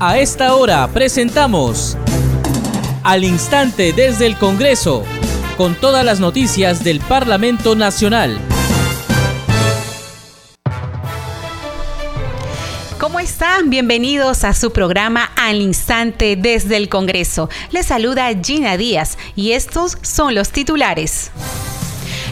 A esta hora presentamos Al Instante desde el Congreso, con todas las noticias del Parlamento Nacional. ¿Cómo están? Bienvenidos a su programa Al Instante desde el Congreso. Les saluda Gina Díaz y estos son los titulares.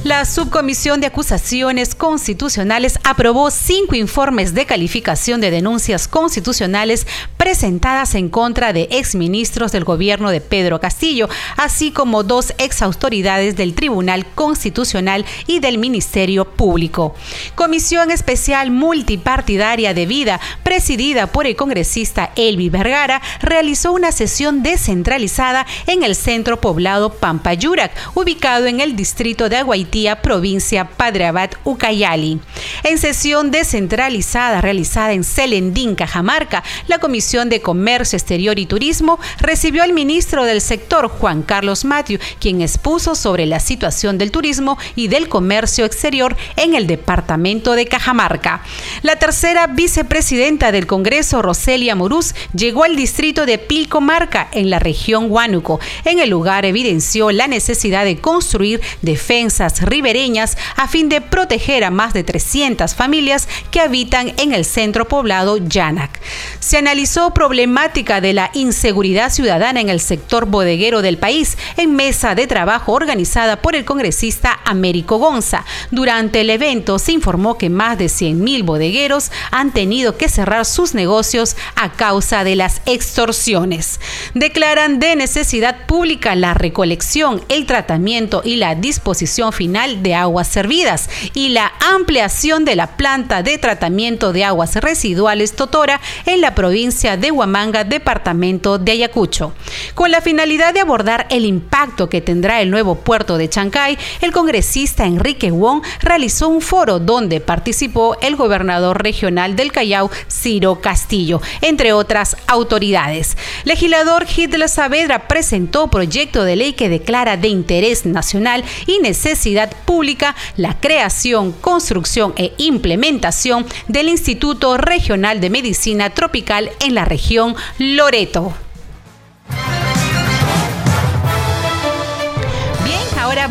La Subcomisión de Acusaciones Constitucionales aprobó cinco informes de calificación de denuncias constitucionales presentadas en contra de exministros del gobierno de Pedro Castillo, así como dos exautoridades del Tribunal Constitucional y del Ministerio Público. Comisión Especial Multipartidaria de Vida, presidida por el congresista Elvi Vergara, realizó una sesión descentralizada en el centro poblado Pampayurac, ubicado en el distrito de Aguaití provincia Padre Abad, Ucayali. En sesión descentralizada realizada en Selendín, Cajamarca, la Comisión de Comercio Exterior y Turismo recibió al ministro del sector, Juan Carlos Matthew, quien expuso sobre la situación del turismo y del comercio exterior en el departamento de Cajamarca. La tercera vicepresidenta del Congreso, Roselia Morús, llegó al distrito de Pilcomarca, en la región Huánuco. En el lugar evidenció la necesidad de construir defensas ribereñas a fin de proteger a más de 300 familias que habitan en el centro poblado Yanac. Se analizó problemática de la inseguridad ciudadana en el sector bodeguero del país en mesa de trabajo organizada por el congresista Américo Gonza. Durante el evento se informó que más de 100.000 bodegueros han tenido que cerrar sus negocios a causa de las extorsiones. Declaran de necesidad pública la recolección, el tratamiento y la disposición final de Aguas Servidas y la ampliación de la planta de tratamiento de aguas residuales Totora en la provincia de Huamanga, departamento de Ayacucho. Con la finalidad de abordar el impacto que tendrá el nuevo puerto de Chancay, el congresista Enrique Wong realizó un foro donde participó el gobernador regional del Callao, Ciro Castillo, entre otras autoridades. Legislador Hitler Saavedra presentó proyecto de ley que declara de interés nacional y necesidad pública la creación, construcción e implementación del Instituto Regional de Medicina Tropical en la región Loreto.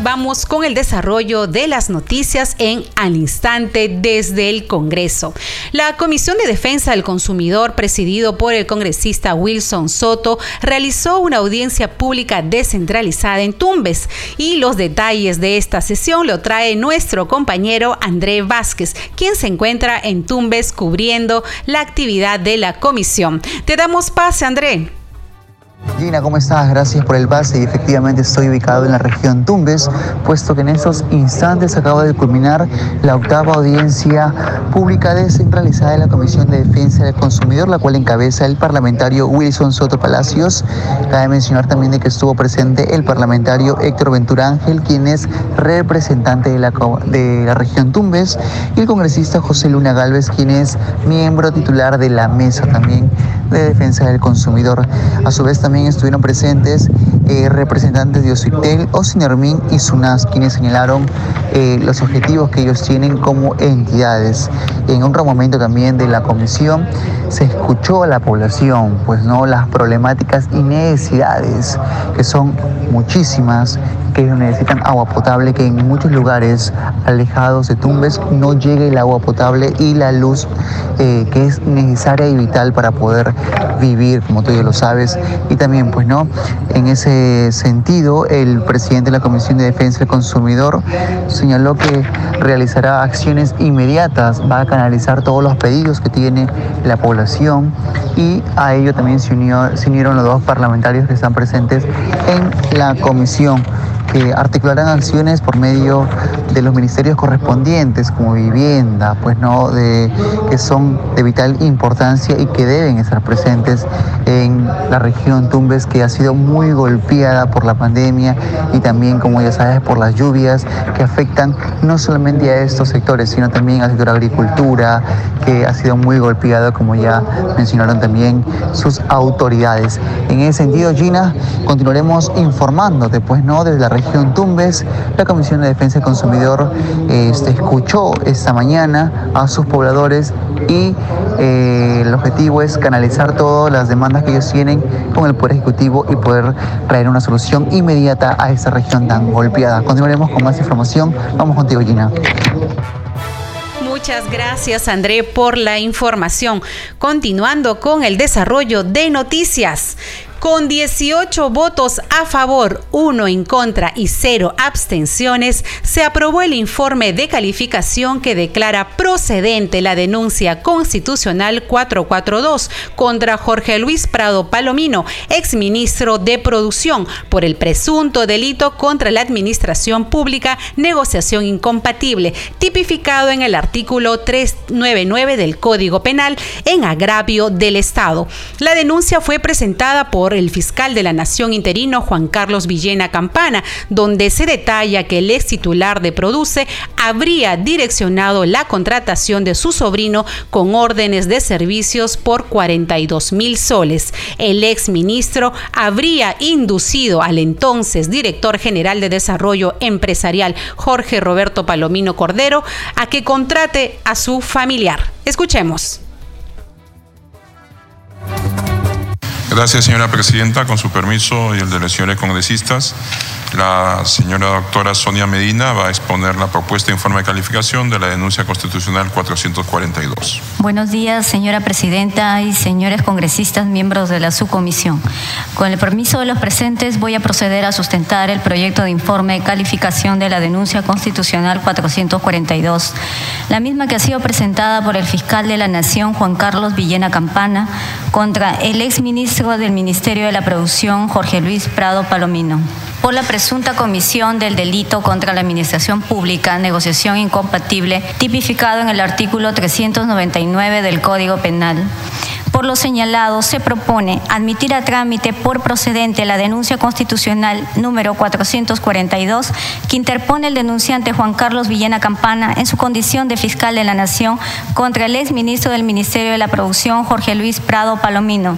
Vamos con el desarrollo de las noticias en al instante desde el Congreso. La Comisión de Defensa del Consumidor, presidido por el congresista Wilson Soto, realizó una audiencia pública descentralizada en Tumbes y los detalles de esta sesión lo trae nuestro compañero André Vázquez, quien se encuentra en Tumbes cubriendo la actividad de la comisión. Te damos pase, André. Gina, ¿cómo estás? Gracias por el base y efectivamente estoy ubicado en la región Tumbes, puesto que en estos instantes acaba de culminar la octava audiencia pública descentralizada de la Comisión de Defensa del Consumidor, la cual encabeza el parlamentario Wilson Soto Palacios. Cabe mencionar también de que estuvo presente el parlamentario Héctor Ventura Ángel, quien es representante de la, de la región Tumbes, y el congresista José Luna Galvez, quien es miembro titular de la mesa también de defensa del consumidor. A su vez también estuvieron presentes eh, representantes de Ocitel, Ocinermin y SUNAS, quienes señalaron eh, los objetivos que ellos tienen como entidades. En otro momento también de la comisión se escuchó a la población, pues no las problemáticas y necesidades, que son muchísimas, que ellos necesitan agua potable, que en muchos lugares alejados de Tumbes no llegue el agua potable y la luz eh, que es necesaria y vital para poder vivir, como tú ya lo sabes. Y también, pues no, en ese sentido, el presidente de la Comisión de Defensa del Consumidor señaló que realizará acciones inmediatas, va a canalizar todos los pedidos que tiene la población y a ello también se, unió, se unieron los dos parlamentarios que están presentes en la comisión que articularán acciones por medio de los ministerios correspondientes como vivienda, pues no, de, que son de vital importancia y que deben estar presentes en la región Tumbes que ha sido muy golpeada por la pandemia y también, como ya sabes, por las lluvias que afectan no solamente a estos sectores, sino también al sector agricultura, que ha sido muy golpeado, como ya mencionaron también sus autoridades. En ese sentido, Gina, continuaremos informándote, pues no, desde la región Tumbes, la Comisión de Defensa del Consumidor este, escuchó esta mañana a sus pobladores y eh, el objetivo es canalizar todas las demandas que ellos tienen con el Poder Ejecutivo y poder traer una solución inmediata a esta región tan golpeada. Continuaremos con más información. Vamos contigo, Gina. Muchas gracias André por la información. Continuando con el desarrollo de noticias. Con 18 votos a favor, 1 en contra y 0 abstenciones, se aprobó el informe de calificación que declara procedente la denuncia constitucional 442 contra Jorge Luis Prado Palomino, exministro de Producción, por el presunto delito contra la administración pública, negociación incompatible, tipificado en el artículo 399 del Código Penal en agravio del Estado. La denuncia fue presentada por el fiscal de la Nación interino Juan Carlos Villena Campana, donde se detalla que el ex titular de Produce habría direccionado la contratación de su sobrino con órdenes de servicios por 42 mil soles. El ex ministro habría inducido al entonces director general de Desarrollo Empresarial Jorge Roberto Palomino Cordero a que contrate a su familiar. Escuchemos. Gracias, señora presidenta. Con su permiso y el de los señores congresistas, la señora doctora Sonia Medina va a exponer la propuesta de informe de calificación de la denuncia constitucional 442. Buenos días, señora presidenta y señores congresistas, miembros de la subcomisión. Con el permiso de los presentes, voy a proceder a sustentar el proyecto de informe de calificación de la denuncia constitucional 442, la misma que ha sido presentada por el fiscal de la Nación, Juan Carlos Villena Campana, contra el exministro del Ministerio de la Producción, Jorge Luis Prado Palomino por la presunta comisión del delito contra la administración pública, negociación incompatible, tipificado en el artículo 399 del Código Penal. Por lo señalado, se propone admitir a trámite por procedente la denuncia constitucional número 442 que interpone el denunciante Juan Carlos Villena Campana en su condición de fiscal de la Nación contra el exministro del Ministerio de la Producción, Jorge Luis Prado Palomino,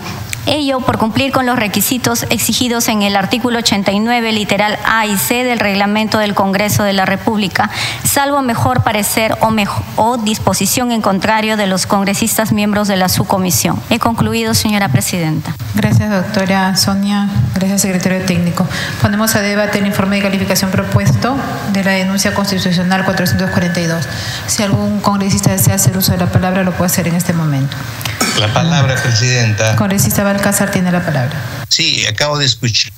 Ello por cumplir con los requisitos exigidos en el artículo 89, literal A y C del reglamento del Congreso de la República, salvo mejor parecer o, o disposición en contrario de los congresistas miembros de la subcomisión. He concluido, señora presidenta. Gracias, doctora Sonia. Gracias, secretario técnico. Ponemos a debate el informe de calificación propuesto de la denuncia constitucional 442. Si algún congresista desea hacer uso de la palabra, lo puede hacer en este momento. La palabra, presidenta. Congresista Balcázar tiene la palabra. Sí, acabo de escuchar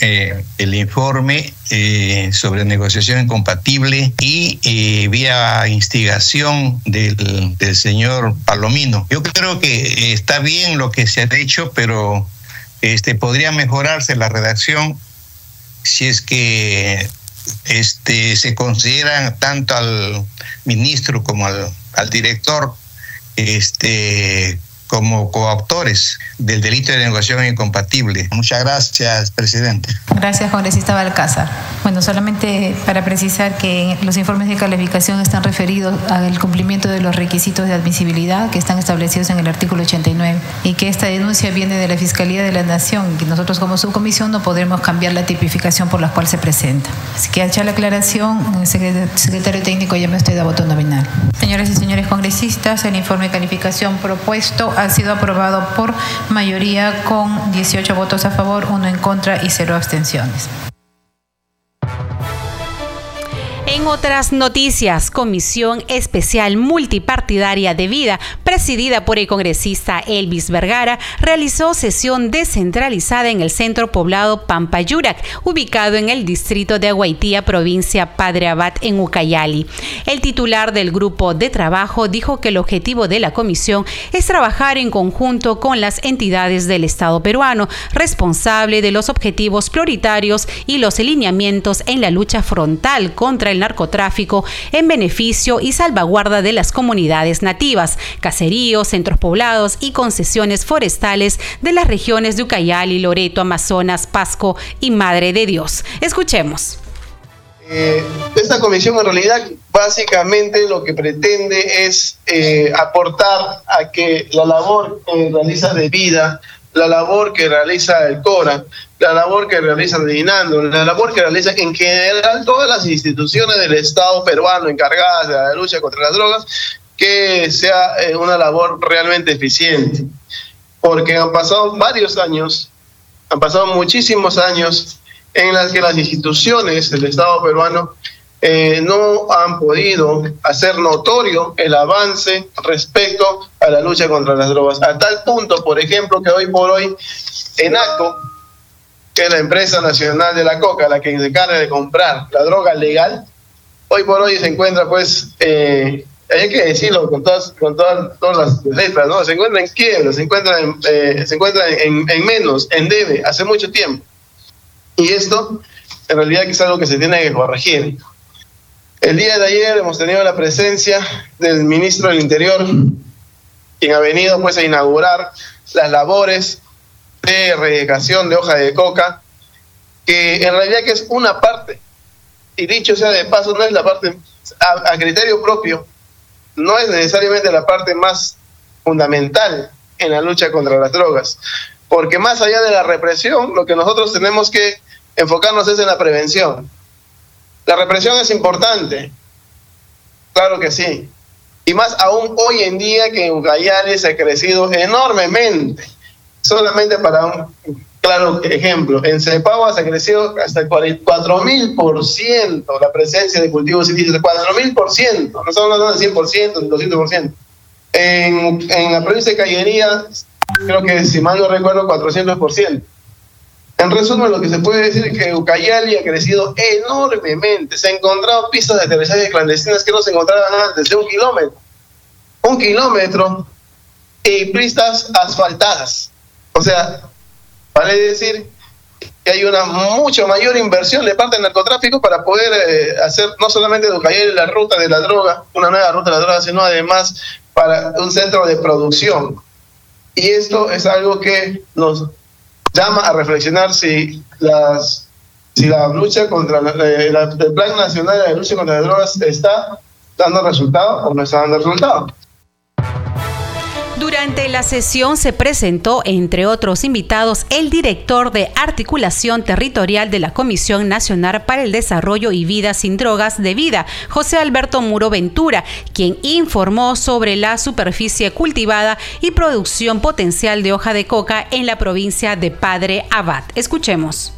eh, el informe eh, sobre negociación incompatible y eh, vía instigación del, del, señor Palomino. Yo creo que está bien lo que se ha hecho, pero este, podría mejorarse la redacción si es que este, se considera tanto al ministro como al, al director este, como coautores del delito de negociación incompatible. Muchas gracias, presidente. Gracias, congresista Balcázar. Bueno, solamente para precisar que los informes de calificación están referidos al cumplimiento de los requisitos de admisibilidad que están establecidos en el artículo 89 y que esta denuncia viene de la Fiscalía de la Nación y que nosotros como subcomisión no podremos cambiar la tipificación por la cual se presenta. Así que, hecha la aclaración, el secretario técnico ya me estoy de voto nominal. Señoras y señores congresistas, el informe de calificación propuesto ha sido aprobado por mayoría con 18 votos a favor, uno en contra y cero abstenciones. En otras noticias, Comisión Especial Multipartidaria de Vida, presidida por el congresista Elvis Vergara, realizó sesión descentralizada en el centro poblado Pampayurac, ubicado en el distrito de Aguaitía, provincia Padre Abad, en Ucayali. El titular del grupo de trabajo dijo que el objetivo de la comisión es trabajar en conjunto con las entidades del Estado peruano, responsable de los objetivos prioritarios y los alineamientos en la lucha frontal contra el narcotráfico en beneficio y salvaguarda de las comunidades nativas, caseríos, centros poblados y concesiones forestales de las regiones de Ucayali, Loreto, Amazonas, Pasco y Madre de Dios. Escuchemos. Eh, esta comisión en realidad básicamente lo que pretende es eh, aportar a que la labor que realiza de vida, la labor que realiza el CORA, la labor que realiza Dinando, la labor que realiza en general todas las instituciones del Estado peruano encargadas de la lucha contra las drogas, que sea eh, una labor realmente eficiente, porque han pasado varios años, han pasado muchísimos años en las que las instituciones del Estado peruano eh, no han podido hacer notorio el avance respecto a la lucha contra las drogas. A tal punto, por ejemplo, que hoy por hoy ENACO, que la empresa nacional de la coca, la que se encarga de comprar la droga legal, hoy por hoy se encuentra pues eh, hay que decirlo con todas, con todas, todas las letras, ¿no? Se encuentra en quiebra, se encuentra, en, eh, se encuentra en, en, menos, en debe, hace mucho tiempo. Y esto, en realidad, es algo que se tiene que corregir. El día de ayer hemos tenido la presencia del ministro del Interior, quien ha venido pues a inaugurar las labores de erradicación de hoja de coca, que en realidad que es una parte, y dicho sea de paso, no es la parte a, criterio propio, no es necesariamente la parte más fundamental en la lucha contra las drogas, porque más allá de la represión, lo que nosotros tenemos que enfocarnos es en la prevención. La represión es importante, claro que sí, y más aún hoy en día que en Ucayali ha crecido enormemente. Solamente para un claro ejemplo, en Cepagua se ha crecido hasta el 4.000% la presencia de cultivos indígenas, 4.000%, no estamos hablando del 100%, del 200%. En, en la provincia de Cayería, creo que si mal no recuerdo, 400%. En resumen, lo que se puede decir es que Ucayali ha crecido enormemente. Se han encontrado pistas de aterrizaje clandestinas que no se encontraban antes, de un kilómetro. Un kilómetro y pistas asfaltadas. O sea, Vale decir que hay una mucho mayor inversión de parte del narcotráfico para poder eh, hacer no solamente de la ruta de la droga, una nueva ruta de la droga, sino además para un centro de producción. Y esto es algo que nos llama a reflexionar si las si la lucha contra eh, el plan nacional de lucha contra las drogas está dando resultado o no está dando resultado. Durante la sesión se presentó, entre otros invitados, el director de articulación territorial de la Comisión Nacional para el Desarrollo y Vida sin Drogas de Vida, José Alberto Muro Ventura, quien informó sobre la superficie cultivada y producción potencial de hoja de coca en la provincia de Padre Abad. Escuchemos.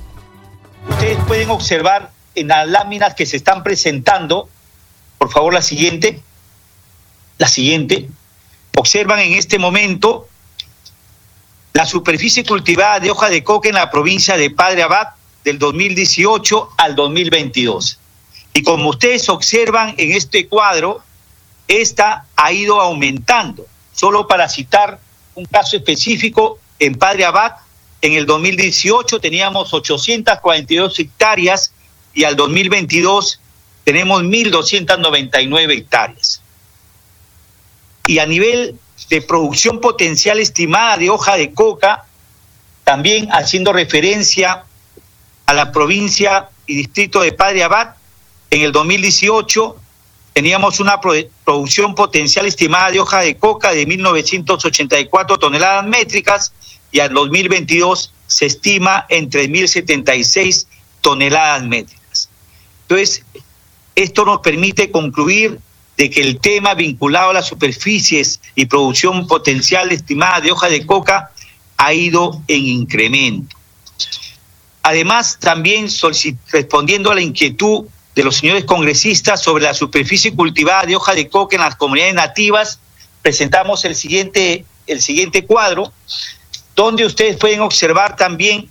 Ustedes pueden observar en las láminas que se están presentando, por favor la siguiente, la siguiente, observan en este momento la superficie cultivada de hoja de coca en la provincia de Padre Abad del 2018 al 2022. Y como ustedes observan en este cuadro, esta ha ido aumentando. Solo para citar un caso específico, en Padre Abad, en el 2018 teníamos 842 hectáreas y al 2022 tenemos 1.299 hectáreas y a nivel de producción potencial estimada de hoja de coca, también haciendo referencia a la provincia y distrito de Padre Abad, en el 2018 teníamos una producción potencial estimada de hoja de coca de 1.984 toneladas métricas y al 2022 se estima en 3.076 toneladas métricas. Entonces, esto nos permite concluir de que el tema vinculado a las superficies y producción potencial estimada de hoja de coca ha ido en incremento. Además, también respondiendo a la inquietud de los señores congresistas sobre la superficie cultivada de hoja de coca en las comunidades nativas, presentamos el siguiente, el siguiente cuadro, donde ustedes pueden observar también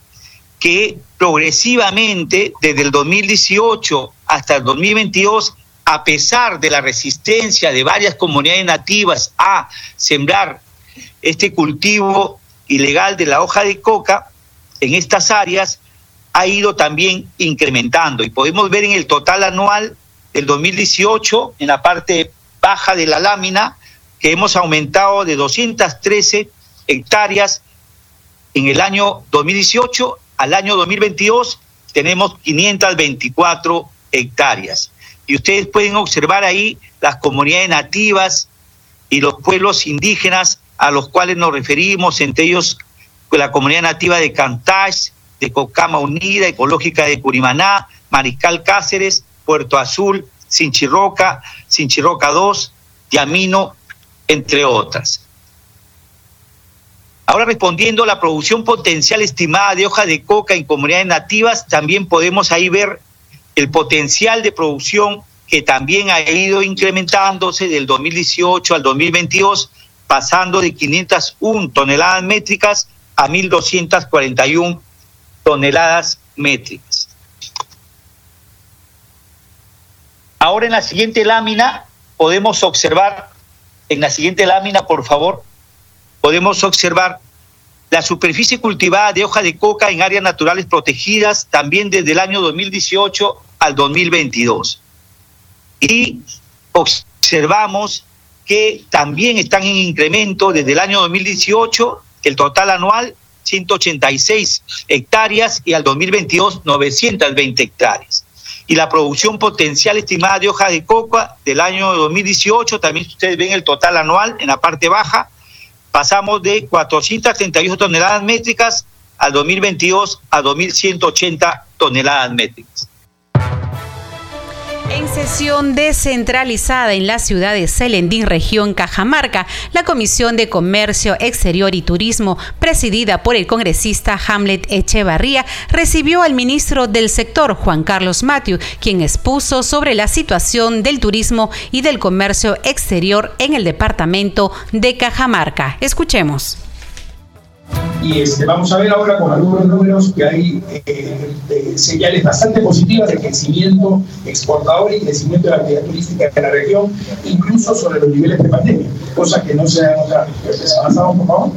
que progresivamente, desde el 2018 hasta el 2022, a pesar de la resistencia de varias comunidades nativas a sembrar este cultivo ilegal de la hoja de coca en estas áreas, ha ido también incrementando. Y podemos ver en el total anual del 2018, en la parte baja de la lámina, que hemos aumentado de 213 hectáreas en el año 2018 al año 2022 tenemos 524 hectáreas y ustedes pueden observar ahí las comunidades nativas y los pueblos indígenas a los cuales nos referimos, entre ellos la comunidad nativa de Cantash, de Cocama Unida, Ecológica de Curimaná, Mariscal Cáceres, Puerto Azul, Sinchirroca, Sinchirroca 2, Yamino entre otras. Ahora respondiendo a la producción potencial estimada de hoja de coca en comunidades nativas, también podemos ahí ver el potencial de producción que también ha ido incrementándose del 2018 al 2022, pasando de 501 toneladas métricas a 1.241 toneladas métricas. Ahora en la siguiente lámina podemos observar, en la siguiente lámina, por favor, podemos observar la superficie cultivada de hoja de coca en áreas naturales protegidas también desde el año 2018 al 2022. Y observamos que también están en incremento desde el año 2018, el total anual 186 hectáreas y al 2022 920 hectáreas. Y la producción potencial estimada de hoja de coca del año 2018, también ustedes ven el total anual en la parte baja, pasamos de 438 toneladas métricas al 2022 a 2.180 toneladas métricas. En sesión descentralizada en la ciudad de Celendín, región Cajamarca, la Comisión de Comercio Exterior y Turismo, presidida por el congresista Hamlet Echevarría, recibió al ministro del sector, Juan Carlos Matthew, quien expuso sobre la situación del turismo y del comercio exterior en el departamento de Cajamarca. Escuchemos. Y este, vamos a ver ahora con algunos números que hay eh, señales bastante positivas de crecimiento exportador y crecimiento de la actividad turística en la región, incluso sobre los niveles de pandemia, cosa que no se ha notado. Avanzamos, por favor.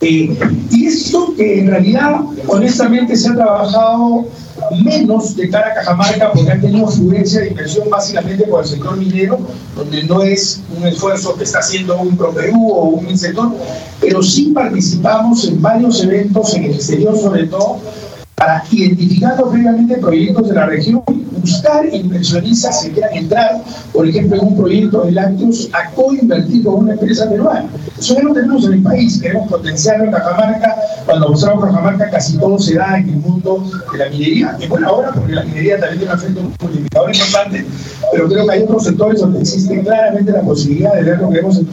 Eh, y esto que en realidad, honestamente, se ha trabajado menos de cara a Cajamarca porque han tenido fluencia de inversión básicamente por el sector minero, donde no es un esfuerzo que está haciendo un ProPerú o un sector, pero sí participamos en varios eventos en el exterior sobre todo para identificar previamente proyectos de la región, buscar inversionistas que quieran entrar, por ejemplo, en un proyecto de lácteos a co-invertir con una empresa peruana. Eso ya lo tenemos en el país, queremos potenciar en Cajamarca, cuando mostramos Cajamarca casi todo se da en el mundo de la minería, que bueno ahora porque la minería también tiene un efecto multiplicador importante, pero creo que hay otros sectores donde existe claramente la posibilidad de ver lo que hemos en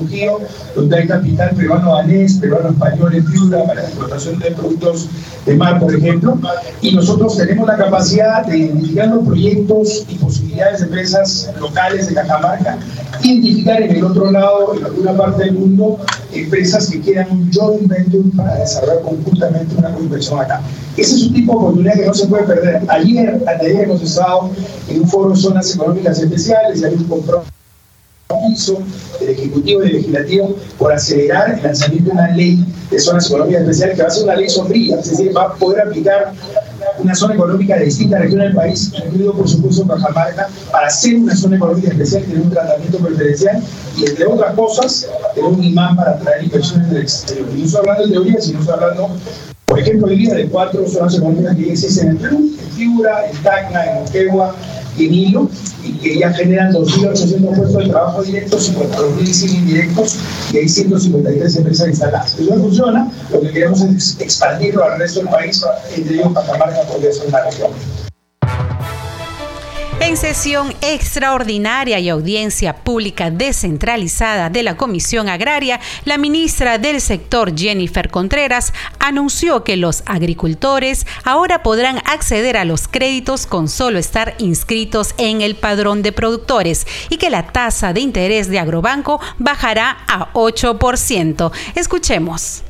donde hay capital peruano-danés, peruano-español en Piura para la explotación de productos de mar, por ejemplo, y nosotros tenemos la capacidad de identificar los proyectos y posibilidades de empresas locales de Cajamarca, identificar en el otro lado, en alguna parte del mundo, empresas que quieran un joint venture para desarrollar conjuntamente una inversión acá. Ese es un tipo de oportunidad que no se puede perder. Ayer, ayer hemos estado en un foro de zonas económicas especiales y hay un compromiso del Ejecutivo y del Legislativo por acelerar el lanzamiento de una ley de zonas económicas especiales que va a ser una ley sombría, es decir, va a poder aplicar una zona económica de distintas regiones del país, incluido por supuesto Cajamarca, para ser una zona económica especial, tener un tratamiento preferencial y entre otras cosas, tener un imán para atraer inversiones del exterior. Y no estoy hablando de teoría, sino estoy hablando, por ejemplo, hoy día de cuatro zonas económicas que existen en Perú, en Figura, en Tacna, en Moquegua, en hilo y que ya generan 2.800 puestos de trabajo directos, 52.000 indirectos y hay 153 empresas instaladas. Eso no funciona, lo que queremos es expandirlo al resto del país, entre ellos Catamarca podría ser una región. En sesión extraordinaria y audiencia pública descentralizada de la Comisión Agraria, la ministra del sector Jennifer Contreras anunció que los agricultores ahora podrán acceder a los créditos con solo estar inscritos en el padrón de productores y que la tasa de interés de Agrobanco bajará a 8%. Escuchemos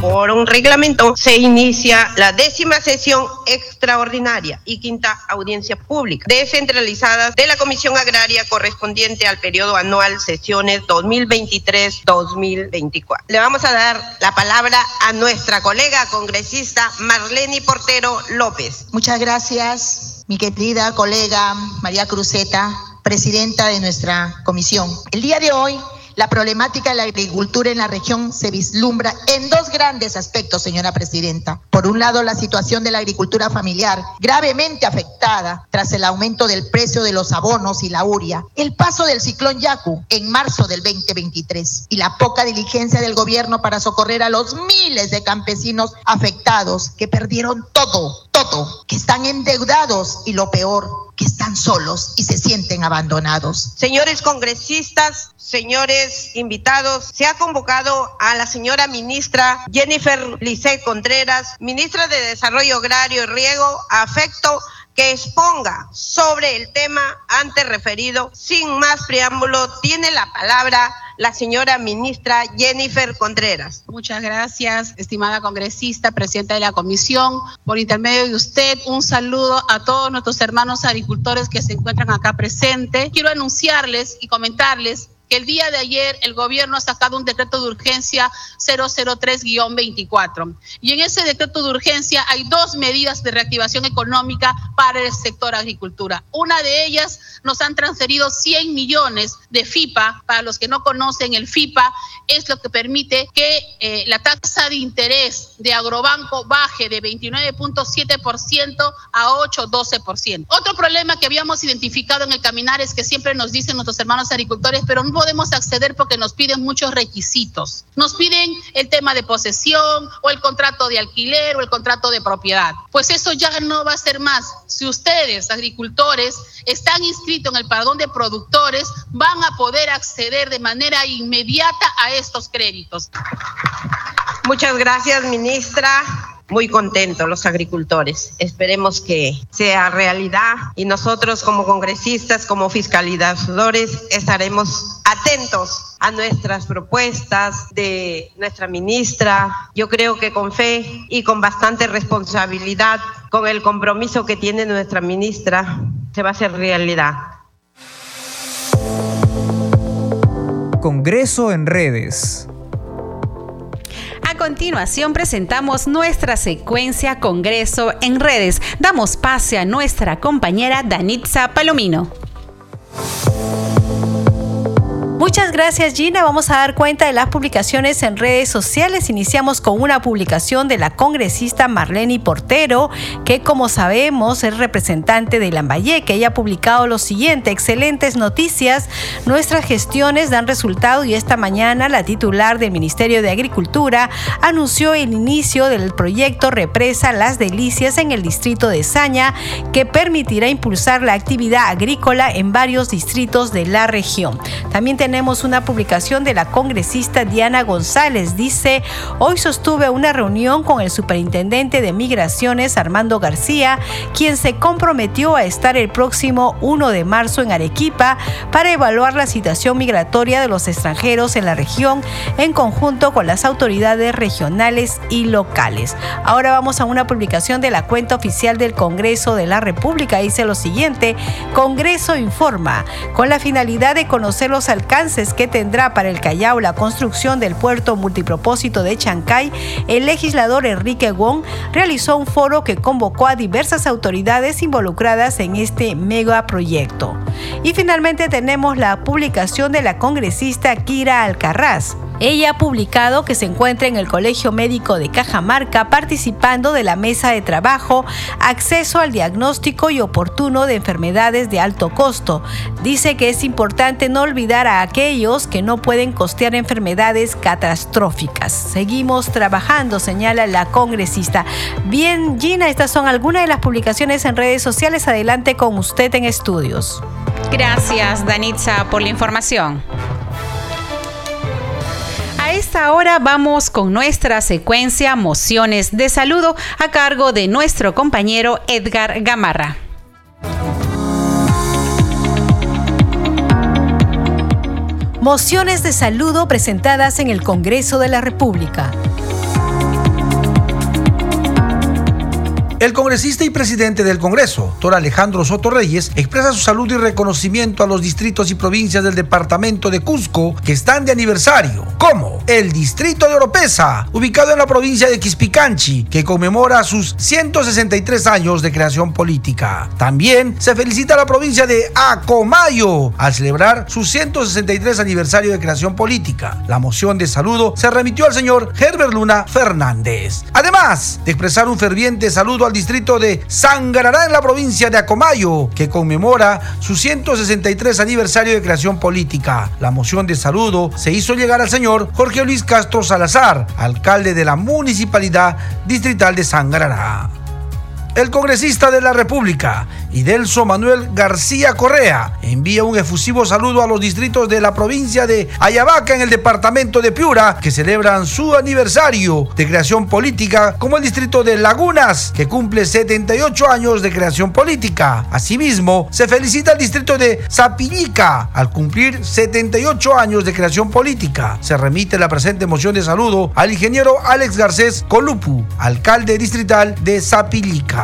por un reglamento se inicia la décima sesión extraordinaria y quinta audiencia pública descentralizada de la Comisión Agraria correspondiente al periodo anual sesiones 2023-2024. Le vamos a dar la palabra a nuestra colega congresista Marlene Portero López. Muchas gracias, mi querida colega María Cruzeta, presidenta de nuestra comisión. El día de hoy la problemática de la agricultura en la región se vislumbra en dos grandes aspectos, señora presidenta. Por un lado, la situación de la agricultura familiar, gravemente afectada tras el aumento del precio de los abonos y la uria, el paso del ciclón Yaku en marzo del 2023 y la poca diligencia del gobierno para socorrer a los miles de campesinos afectados que perdieron todo, todo, que están endeudados y lo peor, que están solos y se sienten abandonados. Señores congresistas, señores invitados, se ha convocado a la señora ministra Jennifer Lisset Contreras, ministra de Desarrollo Agrario y Riego, afecto que exponga sobre el tema antes referido. Sin más preámbulo, tiene la palabra la señora ministra Jennifer Contreras. Muchas gracias, estimada congresista, presidenta de la comisión. Por intermedio de usted, un saludo a todos nuestros hermanos agricultores que se encuentran acá presentes. Quiero anunciarles y comentarles que el día de ayer el gobierno ha sacado un decreto de urgencia 003-24. Y en ese decreto de urgencia hay dos medidas de reactivación económica para el sector agricultura. Una de ellas nos han transferido 100 millones de FIPA. Para los que no conocen, el FIPA es lo que permite que eh, la tasa de interés de Agrobanco baje de 29.7% a 8-12%. Otro problema que habíamos identificado en el caminar es que siempre nos dicen nuestros hermanos agricultores, pero no podemos acceder porque nos piden muchos requisitos. Nos piden el tema de posesión o el contrato de alquiler o el contrato de propiedad. Pues eso ya no va a ser más. Si ustedes, agricultores, están inscritos en el padrón de productores, van a poder acceder de manera inmediata a estos créditos. Muchas gracias, ministra muy contentos los agricultores. Esperemos que sea realidad y nosotros como congresistas, como fiscalizadores, estaremos atentos a nuestras propuestas de nuestra ministra. Yo creo que con fe y con bastante responsabilidad, con el compromiso que tiene nuestra ministra, se va a hacer realidad. Congreso en redes. Continuación presentamos nuestra secuencia Congreso en redes. Damos pase a nuestra compañera Danitza Palomino. Muchas gracias Gina. Vamos a dar cuenta de las publicaciones en redes sociales. Iniciamos con una publicación de la congresista Marlene Portero, que como sabemos es representante de Lambayeque. Ella ha publicado lo siguiente, excelentes noticias. Nuestras gestiones dan resultado y esta mañana la titular del Ministerio de Agricultura anunció el inicio del proyecto Represa Las Delicias en el distrito de Saña, que permitirá impulsar la actividad agrícola en varios distritos de la región. También tenemos tenemos una publicación de la congresista Diana González. Dice, hoy sostuve una reunión con el superintendente de migraciones Armando García, quien se comprometió a estar el próximo 1 de marzo en Arequipa para evaluar la situación migratoria de los extranjeros en la región en conjunto con las autoridades regionales y locales. Ahora vamos a una publicación de la cuenta oficial del Congreso de la República. Dice lo siguiente, Congreso informa, con la finalidad de conocer los alcances que tendrá para el Callao la construcción del puerto multipropósito de Chancay, el legislador Enrique Wong realizó un foro que convocó a diversas autoridades involucradas en este megaproyecto. Y finalmente tenemos la publicación de la congresista Kira Alcarraz. Ella ha publicado que se encuentra en el Colegio Médico de Cajamarca participando de la mesa de trabajo Acceso al diagnóstico y oportuno de enfermedades de alto costo. Dice que es importante no olvidar a aquellos que no pueden costear enfermedades catastróficas. Seguimos trabajando, señala la congresista. Bien, Gina, estas son algunas de las publicaciones en redes sociales. Adelante con usted en estudios. Gracias, Danitza, por la información. A esta hora vamos con nuestra secuencia Mociones de Saludo a cargo de nuestro compañero Edgar Gamarra. Mociones de saludo presentadas en el Congreso de la República. El congresista y presidente del Congreso, doctor Alejandro Soto Reyes, expresa su salud y reconocimiento a los distritos y provincias del departamento de Cusco que están de aniversario, como el distrito de Oropesa, ubicado en la provincia de Quispicanchi, que conmemora sus 163 años de creación política. También se felicita a la provincia de Acomayo al celebrar su 163 aniversario de creación política. La moción de saludo se remitió al señor Herbert Luna Fernández. Además de expresar un ferviente saludo al distrito de Sangarará en la provincia de Acomayo, que conmemora su 163 aniversario de creación política. La moción de saludo se hizo llegar al señor Jorge Luis Castro Salazar, alcalde de la municipalidad distrital de Sangarará. El congresista de la República, Idelso Manuel García Correa, envía un efusivo saludo a los distritos de la provincia de Ayabaca en el departamento de Piura, que celebran su aniversario de creación política, como el distrito de Lagunas, que cumple 78 años de creación política. Asimismo, se felicita al distrito de Zapillica al cumplir 78 años de creación política. Se remite la presente moción de saludo al ingeniero Alex Garcés Colupu, alcalde distrital de Zapillica.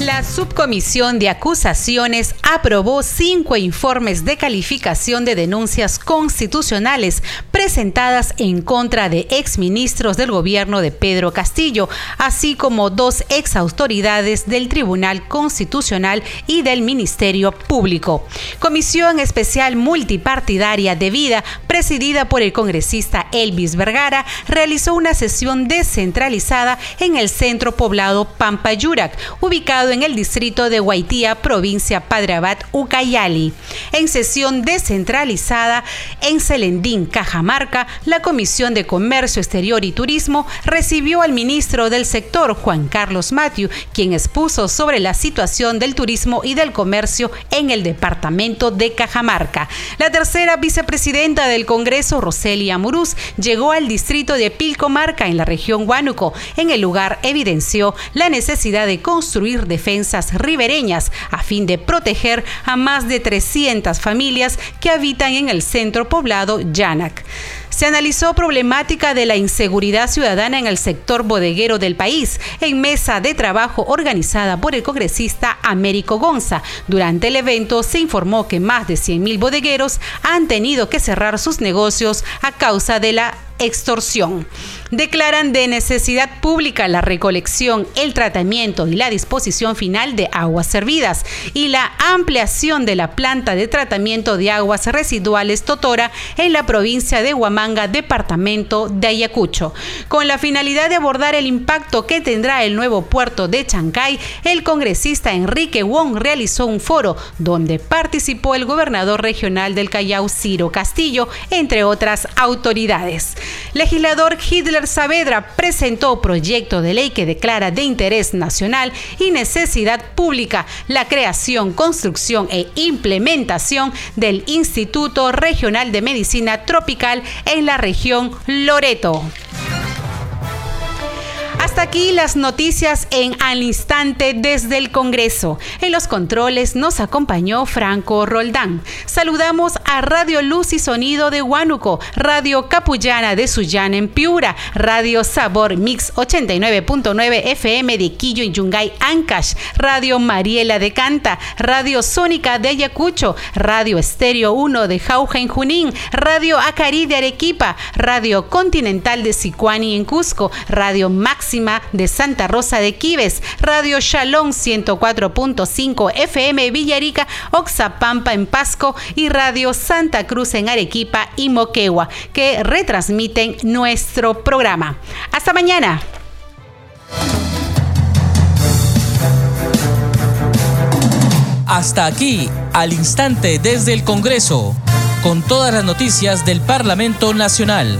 La subcomisión de acusaciones aprobó cinco informes de calificación de denuncias constitucionales presentadas en contra de exministros del gobierno de Pedro Castillo, así como dos exautoridades del Tribunal Constitucional y del Ministerio Público. Comisión especial multipartidaria de vida, presidida por el congresista Elvis Vergara, realizó una sesión descentralizada en el centro poblado Pampayurac, ubicado en el distrito de Guaitía, provincia Padre Abad, Ucayali. En sesión descentralizada en Celendín, Cajamarca, la Comisión de Comercio Exterior y Turismo recibió al ministro del sector, Juan Carlos Matthew, quien expuso sobre la situación del turismo y del comercio en el departamento de Cajamarca. La tercera vicepresidenta del Congreso, Roselia Muruz, llegó al distrito de Pilcomarca en la región Huánuco. En el lugar evidenció la necesidad de construir defensas ribereñas a fin de proteger a más de 300 familias que habitan en el centro poblado Llanak. Se analizó problemática de la inseguridad ciudadana en el sector bodeguero del país en mesa de trabajo organizada por el congresista Américo Gonza. Durante el evento se informó que más de 100.000 bodegueros han tenido que cerrar sus negocios a causa de la extorsión. Declaran de necesidad pública la recolección, el tratamiento y la disposición final de aguas servidas y la ampliación de la planta de tratamiento de aguas residuales Totora en la provincia de Huamanga, departamento de Ayacucho. Con la finalidad de abordar el impacto que tendrá el nuevo puerto de Chancay, el congresista Enrique Wong realizó un foro donde participó el gobernador regional del Callao, Ciro Castillo, entre otras autoridades. Legislador Hitler Saavedra presentó proyecto de ley que declara de interés nacional y necesidad pública la creación, construcción e implementación del Instituto Regional de Medicina Tropical en la región Loreto. Hasta aquí las noticias en al instante desde el Congreso. En los controles nos acompañó Franco Roldán. Saludamos Radio Luz y Sonido de Huánuco, Radio Capullana de Sullán en Piura, Radio Sabor Mix 89.9 FM de Quillo y Yungay Ancash, Radio Mariela de Canta, Radio Sónica de Ayacucho, Radio Estéreo 1 de Jauja en Junín, Radio Acari de Arequipa, Radio Continental de Sicuani en Cusco, Radio Máxima de Santa Rosa de Quives, Radio Shalom 104.5 FM Villarica, Oxapampa en Pasco y Radio Santa Cruz en Arequipa y Moquegua, que retransmiten nuestro programa. Hasta mañana. Hasta aquí, al instante desde el Congreso, con todas las noticias del Parlamento Nacional.